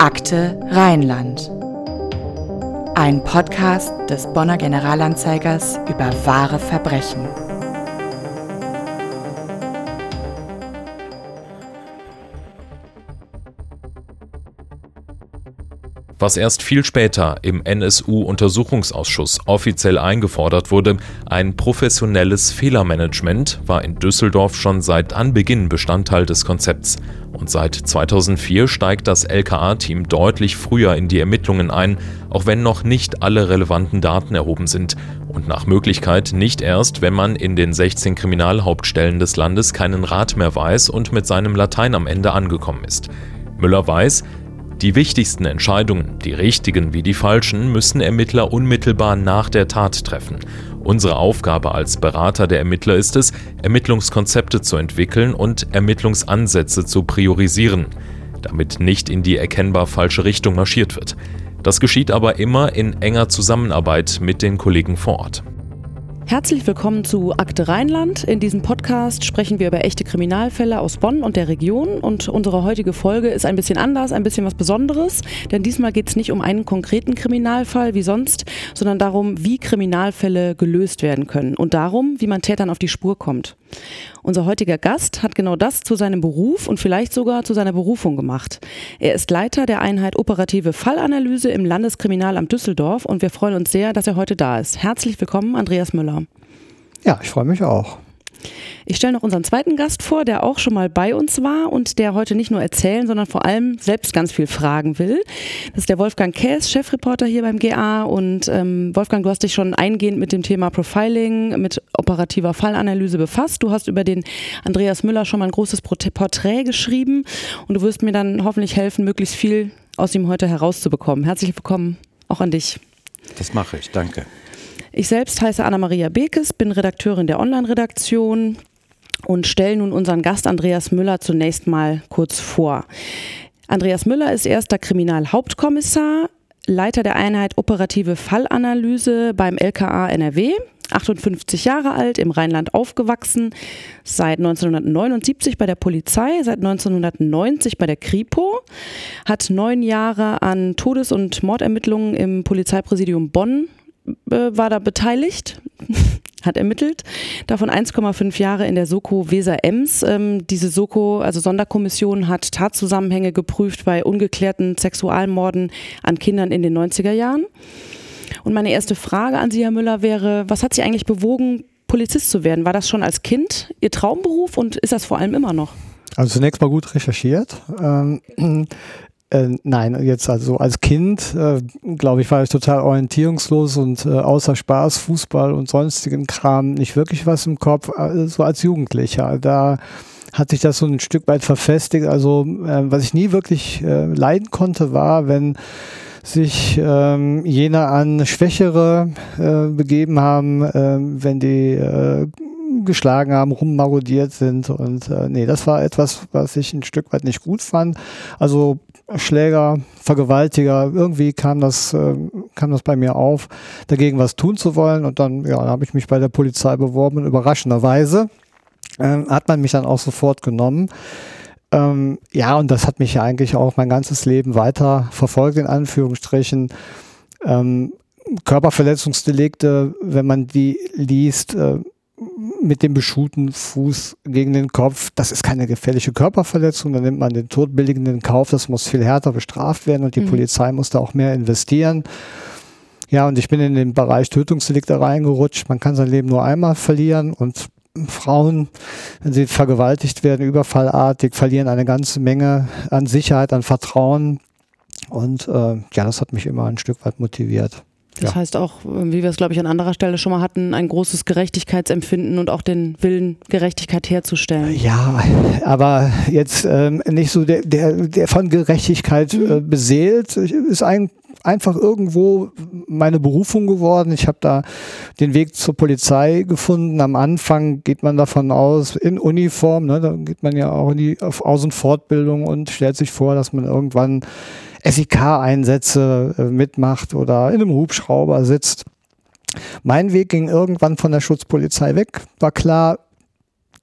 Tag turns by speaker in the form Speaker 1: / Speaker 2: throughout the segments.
Speaker 1: Akte Rheinland. Ein Podcast des Bonner Generalanzeigers über wahre Verbrechen.
Speaker 2: Was erst viel später im NSU-Untersuchungsausschuss offiziell eingefordert wurde, ein professionelles Fehlermanagement, war in Düsseldorf schon seit Anbeginn Bestandteil des Konzepts. Und seit 2004 steigt das LKA-Team deutlich früher in die Ermittlungen ein, auch wenn noch nicht alle relevanten Daten erhoben sind. Und nach Möglichkeit nicht erst, wenn man in den 16 Kriminalhauptstellen des Landes keinen Rat mehr weiß und mit seinem Latein am Ende angekommen ist. Müller weiß, die wichtigsten Entscheidungen, die richtigen wie die falschen, müssen Ermittler unmittelbar nach der Tat treffen. Unsere Aufgabe als Berater der Ermittler ist es, Ermittlungskonzepte zu entwickeln und Ermittlungsansätze zu priorisieren, damit nicht in die erkennbar falsche Richtung marschiert wird. Das geschieht aber immer in enger Zusammenarbeit mit den Kollegen vor Ort.
Speaker 3: Herzlich willkommen zu Akte Rheinland. In diesem Podcast sprechen wir über echte Kriminalfälle aus Bonn und der Region. Und unsere heutige Folge ist ein bisschen anders, ein bisschen was Besonderes. Denn diesmal geht es nicht um einen konkreten Kriminalfall wie sonst, sondern darum, wie Kriminalfälle gelöst werden können und darum, wie man Tätern auf die Spur kommt. Unser heutiger Gast hat genau das zu seinem Beruf und vielleicht sogar zu seiner Berufung gemacht. Er ist Leiter der Einheit Operative Fallanalyse im Landeskriminalamt Düsseldorf und wir freuen uns sehr, dass er heute da ist. Herzlich willkommen, Andreas Müller.
Speaker 4: Ja, ich freue mich auch.
Speaker 3: Ich stelle noch unseren zweiten Gast vor, der auch schon mal bei uns war und der heute nicht nur erzählen, sondern vor allem selbst ganz viel fragen will. Das ist der Wolfgang Käs, Chefreporter hier beim GA. Und ähm, Wolfgang, du hast dich schon eingehend mit dem Thema Profiling, mit operativer Fallanalyse befasst. Du hast über den Andreas Müller schon mal ein großes Porträt geschrieben und du wirst mir dann hoffentlich helfen, möglichst viel aus ihm heute herauszubekommen. Herzlich willkommen auch an dich.
Speaker 4: Das mache ich, danke.
Speaker 3: Ich selbst heiße Anna-Maria Bekes, bin Redakteurin der Online-Redaktion und stelle nun unseren Gast Andreas Müller zunächst mal kurz vor. Andreas Müller ist erster Kriminalhauptkommissar, Leiter der Einheit Operative Fallanalyse beim LKA NRW, 58 Jahre alt, im Rheinland aufgewachsen, seit 1979 bei der Polizei, seit 1990 bei der Kripo, hat neun Jahre an Todes- und Mordermittlungen im Polizeipräsidium Bonn äh, war da beteiligt, hat ermittelt, davon 1,5 Jahre in der Soko Weser-Ems. Ähm, diese Soko, also Sonderkommission, hat Tatzusammenhänge geprüft bei ungeklärten Sexualmorden an Kindern in den 90er Jahren. Und meine erste Frage an Sie, Herr Müller, wäre, was hat Sie eigentlich bewogen, Polizist zu werden? War das schon als Kind Ihr Traumberuf und ist das vor allem immer noch?
Speaker 4: Also zunächst mal gut recherchiert. Äh, nein, jetzt also als Kind, äh, glaube ich, war ich total orientierungslos und äh, außer Spaß, Fußball und sonstigen Kram nicht wirklich was im Kopf. Äh, so als Jugendlicher, da hat sich das so ein Stück weit verfestigt. Also äh, was ich nie wirklich äh, leiden konnte, war, wenn sich ähm, jene an Schwächere äh, begeben haben, äh, wenn die äh, geschlagen haben, rummarodiert sind. Und äh, nee, das war etwas, was ich ein Stück weit nicht gut fand. Also Schläger, Vergewaltiger, irgendwie kam das, äh, kam das bei mir auf, dagegen was tun zu wollen. Und dann, ja, habe ich mich bei der Polizei beworben überraschenderweise äh, hat man mich dann auch sofort genommen. Ähm, ja, und das hat mich ja eigentlich auch mein ganzes Leben weiter verfolgt, in Anführungsstrichen. Ähm, Körperverletzungsdelikte, wenn man die liest, äh, mit dem beschuhten Fuß gegen den Kopf, das ist keine gefährliche Körperverletzung, dann nimmt man den todbilligenden Kauf, das muss viel härter bestraft werden und die mhm. Polizei muss da auch mehr investieren. Ja, und ich bin in den Bereich Tötungsdelikte reingerutscht. Man kann sein Leben nur einmal verlieren und Frauen, wenn sie vergewaltigt werden, überfallartig, verlieren eine ganze Menge an Sicherheit, an Vertrauen. Und äh, ja, das hat mich immer ein Stück weit motiviert.
Speaker 3: Das ja. heißt auch, wie wir es, glaube ich, an anderer Stelle schon mal hatten, ein großes Gerechtigkeitsempfinden und auch den Willen, Gerechtigkeit herzustellen.
Speaker 4: Ja, aber jetzt ähm, nicht so der, der, der von Gerechtigkeit äh, beseelt, ist ein, einfach irgendwo meine Berufung geworden. Ich habe da den Weg zur Polizei gefunden. Am Anfang geht man davon aus, in Uniform, ne, da geht man ja auch in die Aus- und Fortbildung und stellt sich vor, dass man irgendwann SIK-Einsätze äh, mitmacht oder in einem Hubschrauber sitzt. Mein Weg ging irgendwann von der Schutzpolizei weg. War klar,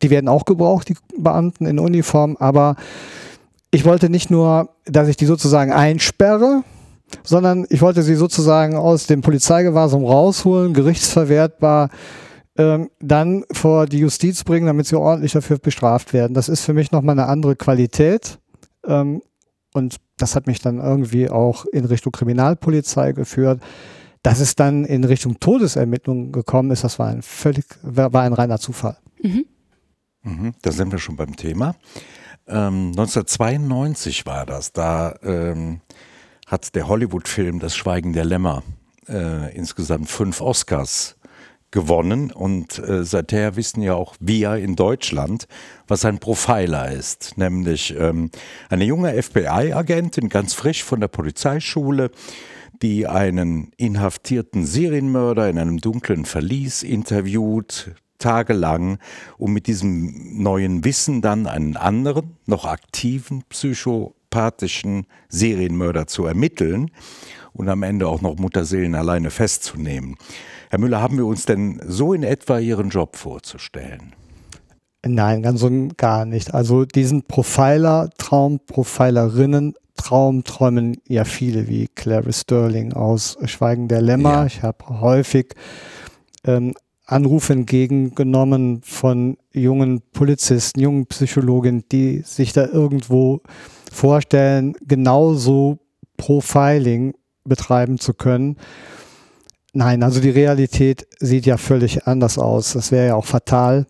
Speaker 4: die werden auch gebraucht, die Beamten in Uniform, aber ich wollte nicht nur, dass ich die sozusagen einsperre, sondern ich wollte sie sozusagen aus dem Polizeigewahrsam rausholen, gerichtsverwertbar, ähm, dann vor die Justiz bringen, damit sie ordentlich dafür bestraft werden. Das ist für mich nochmal eine andere Qualität. Ähm, und das hat mich dann irgendwie auch in Richtung Kriminalpolizei geführt. Dass es dann in Richtung Todesermittlungen gekommen ist, das war ein völlig, war ein reiner Zufall.
Speaker 5: Mhm. Mhm, da sind wir schon beim Thema. Ähm, 1992 war das. Da ähm, hat der Hollywood-Film Das Schweigen der Lämmer äh, insgesamt fünf Oscars gewonnen und äh, seither wissen ja auch wir in Deutschland, was ein Profiler ist, nämlich ähm, eine junge FBI-Agentin, ganz frisch von der Polizeischule, die einen inhaftierten Serienmörder in einem dunklen Verlies interviewt, tagelang, um mit diesem neuen Wissen dann einen anderen, noch aktiven psychopathischen Serienmörder zu ermitteln und am Ende auch noch Mutterseelen alleine festzunehmen. Herr Müller, haben wir uns denn so in etwa Ihren Job vorzustellen?
Speaker 4: Nein, ganz und gar nicht. Also diesen Profiler, Traumprofilerinnen, Traum träumen ja viele, wie Clary Sterling aus Schweigen der Lämmer. Ja. Ich habe häufig ähm, Anrufe entgegengenommen von jungen Polizisten, jungen Psychologen, die sich da irgendwo vorstellen, genauso Profiling betreiben zu können. Nein, also die Realität sieht ja völlig anders aus. Das wäre ja auch fatal.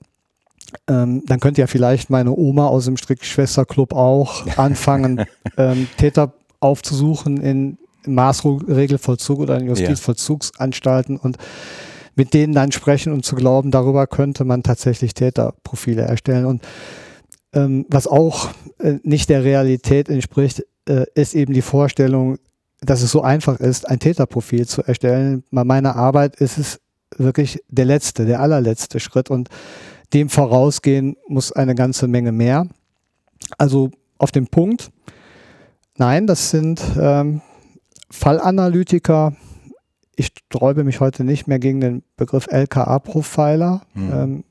Speaker 4: Ähm, dann könnte ja vielleicht meine Oma aus dem Strickschwesterclub auch anfangen, ähm, Täter aufzusuchen in Maßregelvollzug oder in Justizvollzugsanstalten und mit denen dann sprechen und zu glauben, darüber könnte man tatsächlich Täterprofile erstellen. Und ähm, was auch äh, nicht der Realität entspricht, äh, ist eben die Vorstellung, dass es so einfach ist, ein Täterprofil zu erstellen. Bei meiner Arbeit ist es wirklich der letzte, der allerletzte Schritt und dem vorausgehen muss eine ganze Menge mehr. Also auf dem Punkt, nein, das sind ähm, Fallanalytiker. Ich sträube mich heute nicht mehr gegen den Begriff LKA-Profiler. Mhm. Ähm,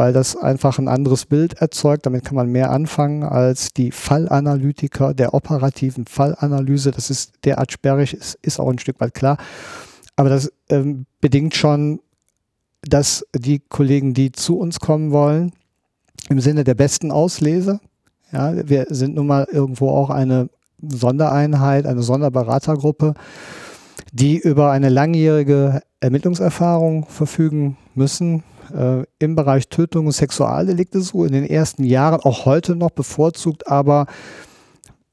Speaker 4: weil das einfach ein anderes Bild erzeugt. Damit kann man mehr anfangen als die Fallanalytiker der operativen Fallanalyse. Das ist derart sperrig, ist, ist auch ein Stück weit klar. Aber das ähm, bedingt schon, dass die Kollegen, die zu uns kommen wollen, im Sinne der besten Auslese, ja, wir sind nun mal irgendwo auch eine Sondereinheit, eine Sonderberatergruppe, die über eine langjährige Ermittlungserfahrung verfügen müssen, äh, im Bereich Tötung und Sexualdelikte so in den ersten Jahren, auch heute noch bevorzugt, aber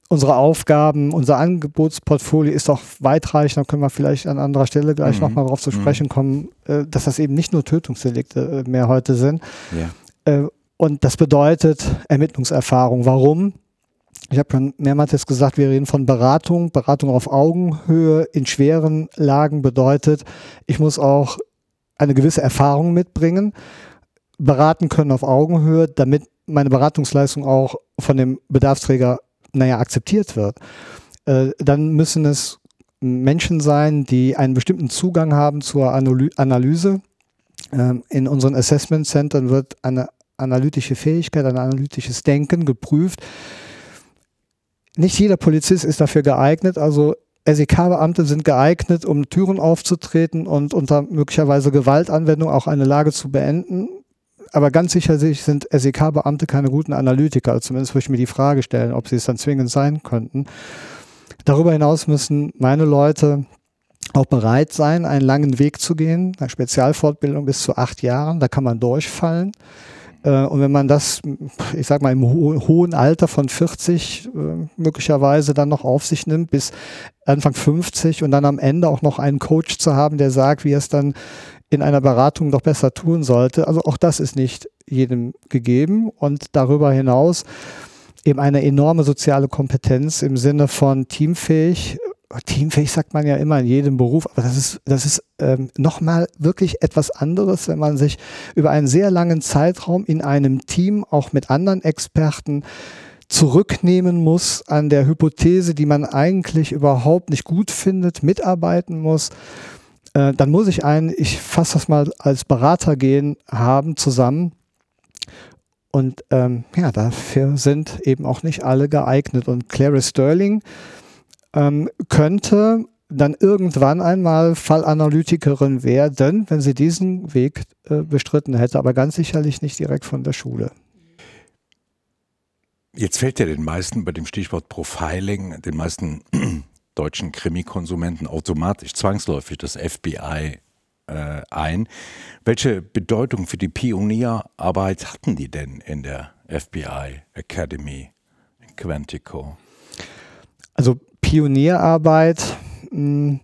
Speaker 4: unsere Aufgaben, unser Angebotsportfolio ist auch weitreichend, da können wir vielleicht an anderer Stelle gleich mhm. nochmal darauf zu mhm. sprechen kommen, äh, dass das eben nicht nur Tötungsdelikte äh, mehr heute sind. Ja. Äh, und das bedeutet Ermittlungserfahrung. Warum? Ich habe schon mehrmals gesagt, wir reden von Beratung. Beratung auf Augenhöhe in schweren Lagen bedeutet, ich muss auch eine gewisse Erfahrung mitbringen, beraten können auf Augenhöhe, damit meine Beratungsleistung auch von dem Bedarfsträger, naja, akzeptiert wird. Äh, dann müssen es Menschen sein, die einen bestimmten Zugang haben zur Analyse. Ähm, in unseren Assessment Centern wird eine analytische Fähigkeit, ein analytisches Denken geprüft. Nicht jeder Polizist ist dafür geeignet, also SEK-Beamte sind geeignet, um Türen aufzutreten und unter möglicherweise Gewaltanwendung auch eine Lage zu beenden. Aber ganz sicher sind SEK-Beamte keine guten Analytiker. Also zumindest würde ich mir die Frage stellen, ob sie es dann zwingend sein könnten. Darüber hinaus müssen meine Leute auch bereit sein, einen langen Weg zu gehen. Eine Spezialfortbildung bis zu acht Jahren, da kann man durchfallen. Äh, und wenn man das, ich sag mal, im ho hohen Alter von 40 äh, möglicherweise dann noch auf sich nimmt, bis Anfang 50 und dann am Ende auch noch einen Coach zu haben, der sagt, wie er es dann in einer Beratung doch besser tun sollte. Also auch das ist nicht jedem gegeben und darüber hinaus eben eine enorme soziale Kompetenz im Sinne von teamfähig, teamfähig sagt man ja immer in jedem Beruf, aber das ist, das ist ähm, nochmal wirklich etwas anderes, wenn man sich über einen sehr langen Zeitraum in einem Team auch mit anderen Experten zurücknehmen muss an der Hypothese, die man eigentlich überhaupt nicht gut findet, mitarbeiten muss. Äh, dann muss ich einen, ich fasse das mal als Berater gehen, haben zusammen Und ähm, ja, dafür sind eben auch nicht alle geeignet. Und Clary Sterling ähm, könnte dann irgendwann einmal Fallanalytikerin werden, wenn sie diesen Weg äh, bestritten hätte, aber ganz sicherlich nicht direkt von der Schule.
Speaker 5: Jetzt fällt ja den meisten bei dem Stichwort Profiling, den meisten deutschen Krimikonsumenten automatisch zwangsläufig das FBI äh, ein. Welche Bedeutung für die Pionierarbeit hatten die denn in der FBI Academy in Quantico?
Speaker 4: Also Pionierarbeit mh, hm,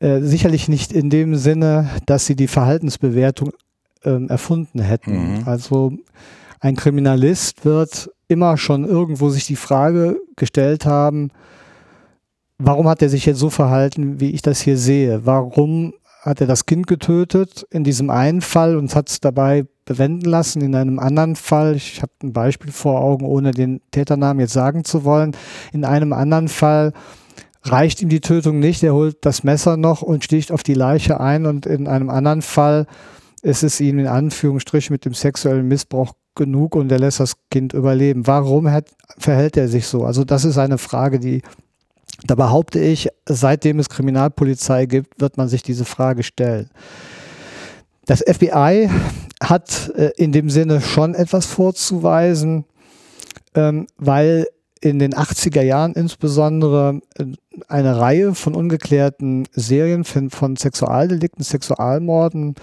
Speaker 4: äh, sicherlich nicht in dem Sinne, dass sie die Verhaltensbewertung äh, erfunden hätten. Mhm. Also ein Kriminalist wird immer schon irgendwo sich die Frage gestellt haben, warum hat er sich jetzt so verhalten, wie ich das hier sehe? Warum hat er das Kind getötet in diesem einen Fall und hat es dabei bewenden lassen. In einem anderen Fall, ich habe ein Beispiel vor Augen, ohne den Täternamen jetzt sagen zu wollen, in einem anderen Fall reicht ihm die Tötung nicht, er holt das Messer noch und sticht auf die Leiche ein und in einem anderen Fall ist es ihm in Anführungsstrichen mit dem sexuellen Missbrauch genug und er lässt das Kind überleben. Warum hat, verhält er sich so? Also das ist eine Frage, die da behaupte ich, seitdem es Kriminalpolizei gibt, wird man sich diese Frage stellen. Das FBI hat äh, in dem Sinne schon etwas vorzuweisen, ähm, weil in den 80er Jahren insbesondere äh, eine Reihe von ungeklärten Serien von, von Sexualdelikten, Sexualmorden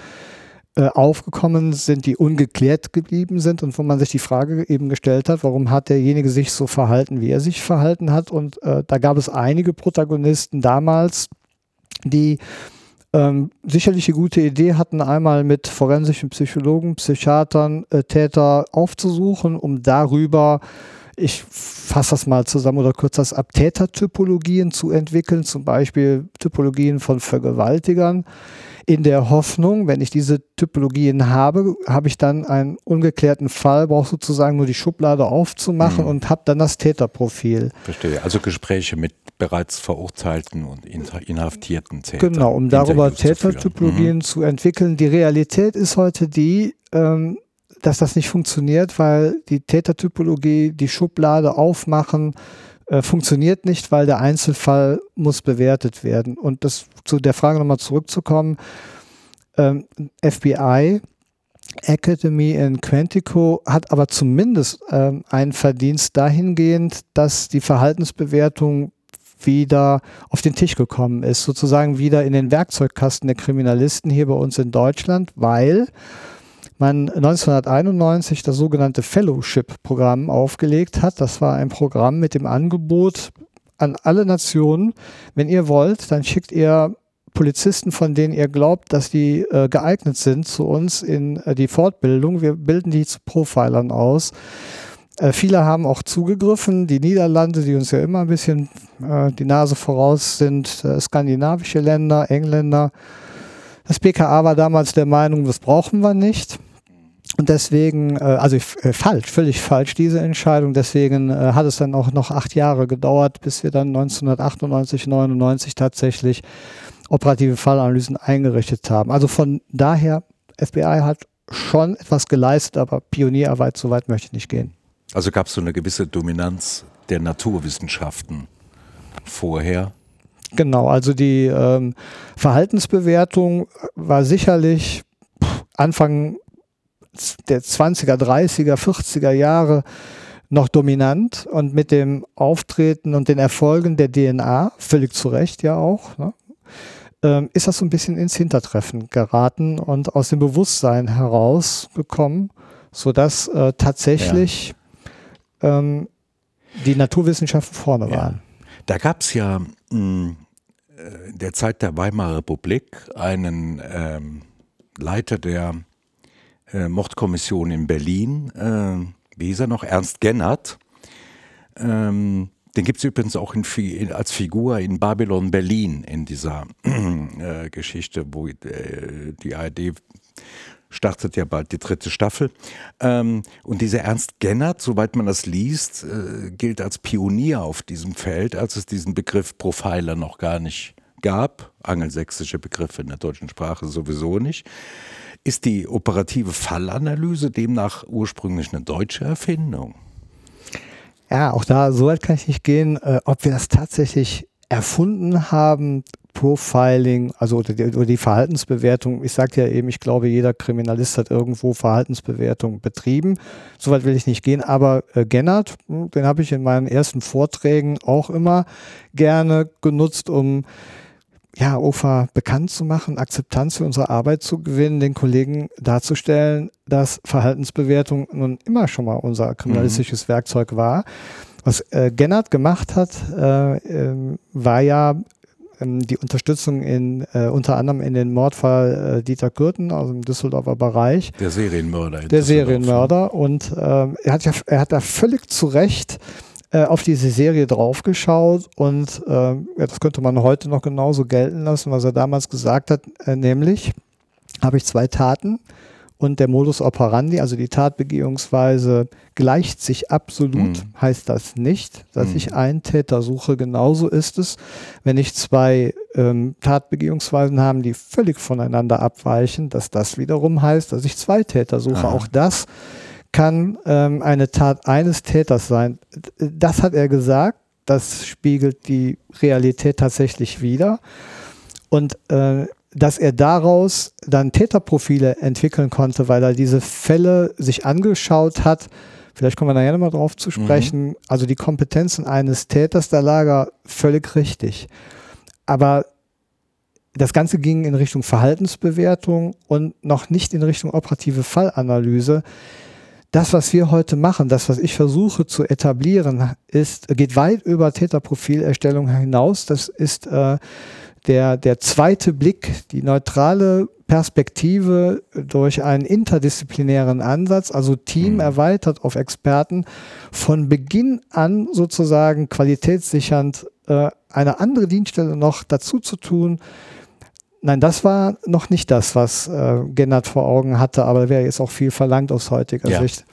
Speaker 4: äh, aufgekommen sind, die ungeklärt geblieben sind und wo man sich die Frage eben gestellt hat, warum hat derjenige sich so verhalten, wie er sich verhalten hat. Und äh, da gab es einige Protagonisten damals, die ähm, sicherlich eine gute Idee hatten, einmal mit forensischen Psychologen, Psychiatern, äh, Täter aufzusuchen, um darüber ich fasse das mal zusammen oder kurz das ab, Tätertypologien zu entwickeln, zum Beispiel Typologien von Vergewaltigern, in der Hoffnung, wenn ich diese Typologien habe, habe ich dann einen ungeklärten Fall, brauche sozusagen nur die Schublade aufzumachen mhm. und habe dann das Täterprofil.
Speaker 5: Verstehe. Also Gespräche mit bereits verurteilten und inhaftierten Tätern.
Speaker 4: Genau, um darüber Tätertypologien mhm. zu entwickeln. Die Realität ist heute die, ähm, dass das nicht funktioniert, weil die Tätertypologie die Schublade aufmachen, äh, funktioniert nicht, weil der Einzelfall muss bewertet werden. Und das zu der Frage nochmal zurückzukommen, ähm, FBI Academy in Quantico hat aber zumindest ähm, einen Verdienst dahingehend, dass die Verhaltensbewertung wieder auf den Tisch gekommen ist, sozusagen wieder in den Werkzeugkasten der Kriminalisten hier bei uns in Deutschland, weil man 1991 das sogenannte Fellowship-Programm aufgelegt hat. Das war ein Programm mit dem Angebot an alle Nationen, wenn ihr wollt, dann schickt ihr Polizisten, von denen ihr glaubt, dass die äh, geeignet sind zu uns in äh, die Fortbildung. Wir bilden die zu Profilern aus. Äh, viele haben auch zugegriffen. Die Niederlande, die uns ja immer ein bisschen äh, die Nase voraus sind, äh, skandinavische Länder, Engländer. Das BKA war damals der Meinung, das brauchen wir nicht. Und deswegen, äh, also äh, falsch, völlig falsch diese Entscheidung. Deswegen äh, hat es dann auch noch acht Jahre gedauert, bis wir dann 1998, 99 tatsächlich operative Fallanalysen eingerichtet haben. Also von daher, FBI hat schon etwas geleistet, aber Pionierarbeit, so weit möchte ich nicht gehen.
Speaker 5: Also gab es so eine gewisse Dominanz der Naturwissenschaften vorher?
Speaker 4: Genau, also die ähm, Verhaltensbewertung war sicherlich Anfang der 20er, 30er, 40er Jahre noch dominant und mit dem Auftreten und den Erfolgen der DNA, völlig zu Recht ja auch, ne, ähm, ist das so ein bisschen ins Hintertreffen geraten und aus dem Bewusstsein herausgekommen, sodass äh, tatsächlich ja. ähm, die Naturwissenschaften vorne ja. waren.
Speaker 5: Da gab es ja mh, hm, äh, in der Zeit der Weimarer Republik einen ähm, Leiter der äh, Mordkommission in Berlin, äh, wie hieß er noch, Ernst Gennert. Ähm, den gibt es übrigens auch in, in, als Figur in Babylon Berlin in dieser äh, Geschichte, wo äh, die ARD startet ja bald die dritte Staffel. Ähm, und dieser Ernst Gennert, soweit man das liest, äh, gilt als Pionier auf diesem Feld, als es diesen Begriff Profiler noch gar nicht gab. Angelsächsische Begriffe in der deutschen Sprache sowieso nicht Ist die operative Fallanalyse demnach ursprünglich eine deutsche Erfindung?
Speaker 4: Ja, auch da, so weit kann ich nicht gehen, äh, ob wir das tatsächlich erfunden haben, Profiling, also oder die, oder die Verhaltensbewertung. Ich sagte ja eben, ich glaube, jeder Kriminalist hat irgendwo Verhaltensbewertung betrieben. Soweit will ich nicht gehen, aber äh, Gennard, hm, den habe ich in meinen ersten Vorträgen auch immer gerne genutzt, um ja, OFA bekannt zu machen, Akzeptanz für unsere Arbeit zu gewinnen, den Kollegen darzustellen, dass Verhaltensbewertung nun immer schon mal unser kriminalistisches mhm. Werkzeug war. Was äh, Gennard gemacht hat, äh, äh, war ja ähm, die Unterstützung in äh, unter anderem in den Mordfall äh, Dieter Kürten aus dem Düsseldorfer Bereich.
Speaker 5: Der Serienmörder.
Speaker 4: Der Serienmörder. Und ähm, er hat ja, er hat da völlig zu Recht äh, auf diese Serie draufgeschaut und äh, ja, das könnte man heute noch genauso gelten lassen, was er damals gesagt hat, äh, nämlich habe ich zwei Taten und der Modus operandi, also die Tatbegehungsweise, gleicht sich absolut, mhm. heißt das nicht, dass mhm. ich einen Täter suche. Genauso ist es, wenn ich zwei ähm, Tatbegehungsweisen habe, die völlig voneinander abweichen, dass das wiederum heißt, dass ich zwei Täter suche. Aha. Auch das kann ähm, eine Tat eines Täters sein. Das hat er gesagt. Das spiegelt die Realität tatsächlich wider. Und äh, dass er daraus dann Täterprofile entwickeln konnte, weil er diese Fälle sich angeschaut hat. Vielleicht kommen wir nachher nochmal drauf zu sprechen. Mhm. Also die Kompetenzen eines Täters, da lag er völlig richtig. Aber das Ganze ging in Richtung Verhaltensbewertung und noch nicht in Richtung operative Fallanalyse. Das, was wir heute machen, das, was ich versuche zu etablieren, ist, geht weit über Täterprofilerstellung hinaus. Das ist äh, der, der zweite Blick, die neutrale Perspektive durch einen interdisziplinären Ansatz, also Team mhm. erweitert auf Experten, von Beginn an sozusagen qualitätssichernd äh, eine andere Dienststelle noch dazu zu tun. Nein, das war noch nicht das, was äh, Gennard vor Augen hatte, aber wäre jetzt auch viel verlangt aus heutiger ja. Sicht.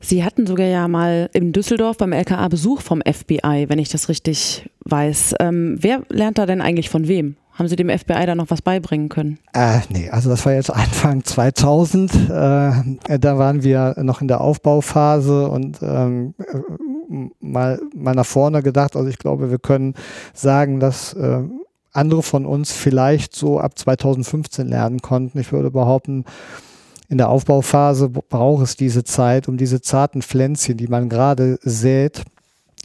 Speaker 3: Sie hatten sogar ja mal in Düsseldorf beim LKA Besuch vom FBI, wenn ich das richtig weiß. Ähm, wer lernt da denn eigentlich von wem? Haben Sie dem FBI da noch was beibringen können?
Speaker 4: Äh, nee, also das war jetzt Anfang 2000. Äh, da waren wir noch in der Aufbauphase und ähm, mal, mal nach vorne gedacht. Also ich glaube, wir können sagen, dass äh, andere von uns vielleicht so ab 2015 lernen konnten. Ich würde behaupten, in der Aufbauphase braucht es diese Zeit, um diese zarten Pflänzchen, die man gerade sät,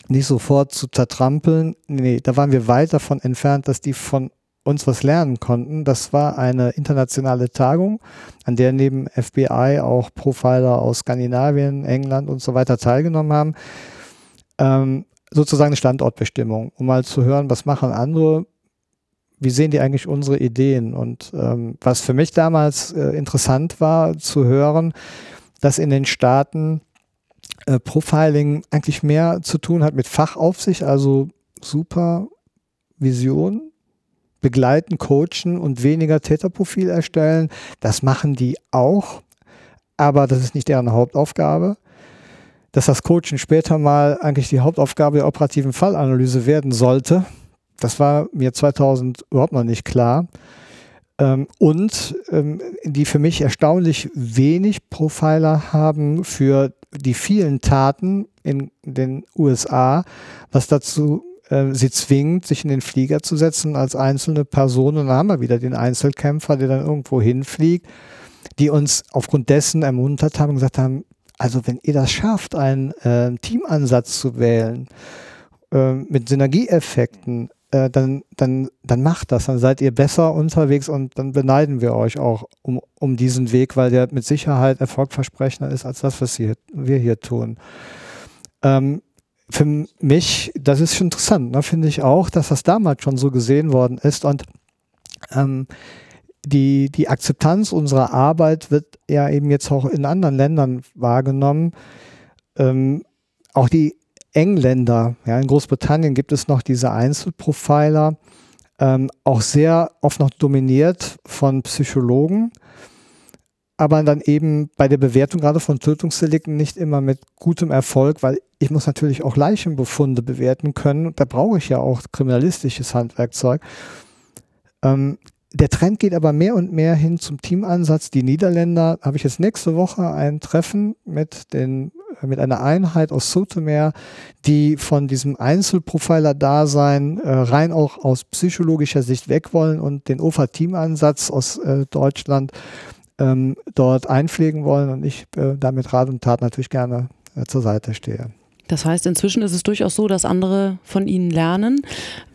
Speaker 4: nicht sofort zu zertrampeln. Nee, da waren wir weit davon entfernt, dass die von uns was lernen konnten. Das war eine internationale Tagung, an der neben FBI auch Profiler aus Skandinavien, England und so weiter teilgenommen haben. Ähm, sozusagen eine Standortbestimmung, um mal zu hören, was machen andere wie sehen die eigentlich unsere Ideen? Und ähm, was für mich damals äh, interessant war zu hören, dass in den Staaten äh, Profiling eigentlich mehr zu tun hat mit Fachaufsicht, also Supervision, begleiten, coachen und weniger Täterprofil erstellen. Das machen die auch, aber das ist nicht deren Hauptaufgabe. Dass das Coaching später mal eigentlich die Hauptaufgabe der operativen Fallanalyse werden sollte, das war mir 2000 überhaupt noch nicht klar. Ähm, und ähm, die für mich erstaunlich wenig Profiler haben für die vielen Taten in den USA, was dazu äh, sie zwingt, sich in den Flieger zu setzen als einzelne Person. Und dann haben wir wieder den Einzelkämpfer, der dann irgendwo hinfliegt, die uns aufgrund dessen ermuntert haben und gesagt haben, also wenn ihr das schafft, einen äh, Teamansatz zu wählen, äh, mit Synergieeffekten, äh, dann, dann, dann macht das, dann seid ihr besser unterwegs und dann beneiden wir euch auch um, um diesen Weg, weil der mit Sicherheit erfolgversprechender ist als das, was wir, wir hier tun. Ähm, für mich, das ist schon interessant, ne, finde ich auch, dass das damals schon so gesehen worden ist und ähm, die, die Akzeptanz unserer Arbeit wird ja eben jetzt auch in anderen Ländern wahrgenommen. Ähm, auch die Engländer, ja, in Großbritannien gibt es noch diese Einzelprofiler, ähm, auch sehr oft noch dominiert von Psychologen, aber dann eben bei der Bewertung gerade von Tötungsdelikten nicht immer mit gutem Erfolg, weil ich muss natürlich auch Leichenbefunde bewerten können. Da brauche ich ja auch kriminalistisches Handwerkzeug. Ähm, der Trend geht aber mehr und mehr hin zum Teamansatz. Die Niederländer habe ich jetzt nächste Woche ein Treffen mit den mit einer Einheit aus Sotomayor, die von diesem Einzelprofiler-Dasein äh, rein auch aus psychologischer Sicht weg wollen und den OFA-Teamansatz aus äh, Deutschland ähm, dort einpflegen wollen und ich äh, damit Rat und Tat natürlich gerne äh, zur Seite stehe.
Speaker 3: Das heißt, inzwischen ist es durchaus so, dass andere von Ihnen lernen.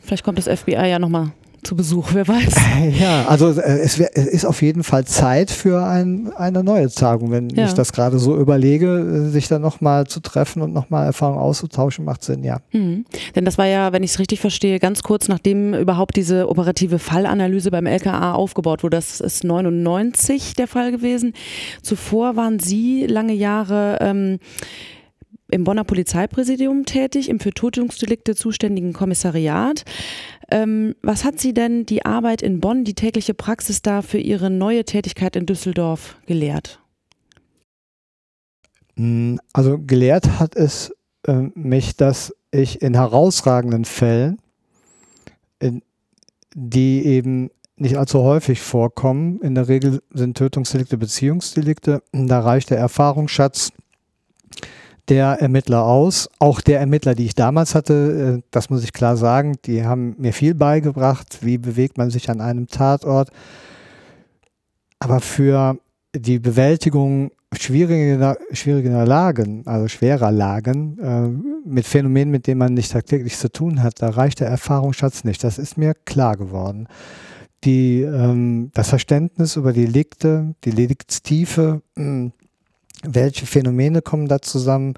Speaker 3: Vielleicht kommt das FBI ja nochmal zu Besuch, wer weiß.
Speaker 4: Ja, also äh, es, wär, es, ist auf jeden Fall Zeit für ein, eine neue Tagung. Wenn ja. ich das gerade so überlege, äh, sich dann nochmal zu treffen und nochmal Erfahrungen auszutauschen, macht Sinn, ja.
Speaker 3: Mhm. Denn das war ja, wenn ich es richtig verstehe, ganz kurz nachdem überhaupt diese operative Fallanalyse beim LKA aufgebaut wurde. Das ist 99 der Fall gewesen. Zuvor waren Sie lange Jahre ähm, im Bonner Polizeipräsidium tätig, im für Tötungsdelikte zuständigen Kommissariat. Ähm, was hat Sie denn die Arbeit in Bonn, die tägliche Praxis da für Ihre neue Tätigkeit in Düsseldorf gelehrt?
Speaker 4: Mm, also gelehrt hat es äh, mich, dass ich in herausragenden Fällen, in, die eben nicht allzu häufig vorkommen, in der Regel sind Tötungsdelikte Beziehungsdelikte, da reicht der Erfahrungsschatz der Ermittler aus. Auch der Ermittler, die ich damals hatte, äh, das muss ich klar sagen, die haben mir viel beigebracht, wie bewegt man sich an einem Tatort. Aber für die Bewältigung schwieriger, schwieriger Lagen, also schwerer Lagen, äh, mit Phänomenen, mit denen man nicht tagtäglich zu tun hat, da reicht der Erfahrungsschatz nicht. Das ist mir klar geworden. Die, ähm, das Verständnis über Delikte, die Deliktstiefe, welche Phänomene kommen da zusammen,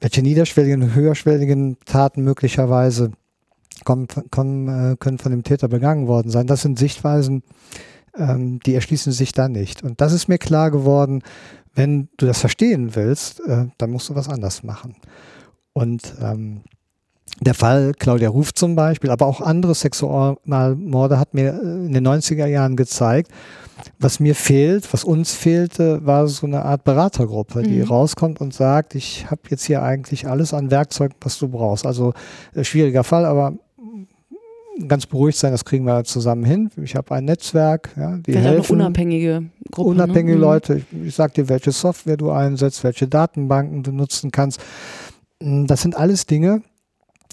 Speaker 4: welche niederschwelligen und höherschwelligen Taten möglicherweise kommen, kommen, äh, können von dem Täter begangen worden sein. Das sind Sichtweisen, ähm, die erschließen sich da nicht. Und das ist mir klar geworden, wenn du das verstehen willst, äh, dann musst du was anders machen. Und ähm, der Fall Claudia Ruf zum Beispiel, aber auch andere Sexualmorde hat mir äh, in den 90er Jahren gezeigt, was mir fehlt, was uns fehlte, war so eine Art Beratergruppe, die mhm. rauskommt und sagt, ich habe jetzt hier eigentlich alles an Werkzeug, was du brauchst. Also äh, schwieriger Fall, aber ganz beruhigt sein, das kriegen wir zusammen hin. Ich habe ein Netzwerk, ja, die
Speaker 3: Vielleicht helfen. unabhängige Gruppen.
Speaker 4: Unabhängige ne? Leute. Ich, ich sage dir, welche Software du einsetzt, welche Datenbanken du nutzen kannst. Das sind alles Dinge,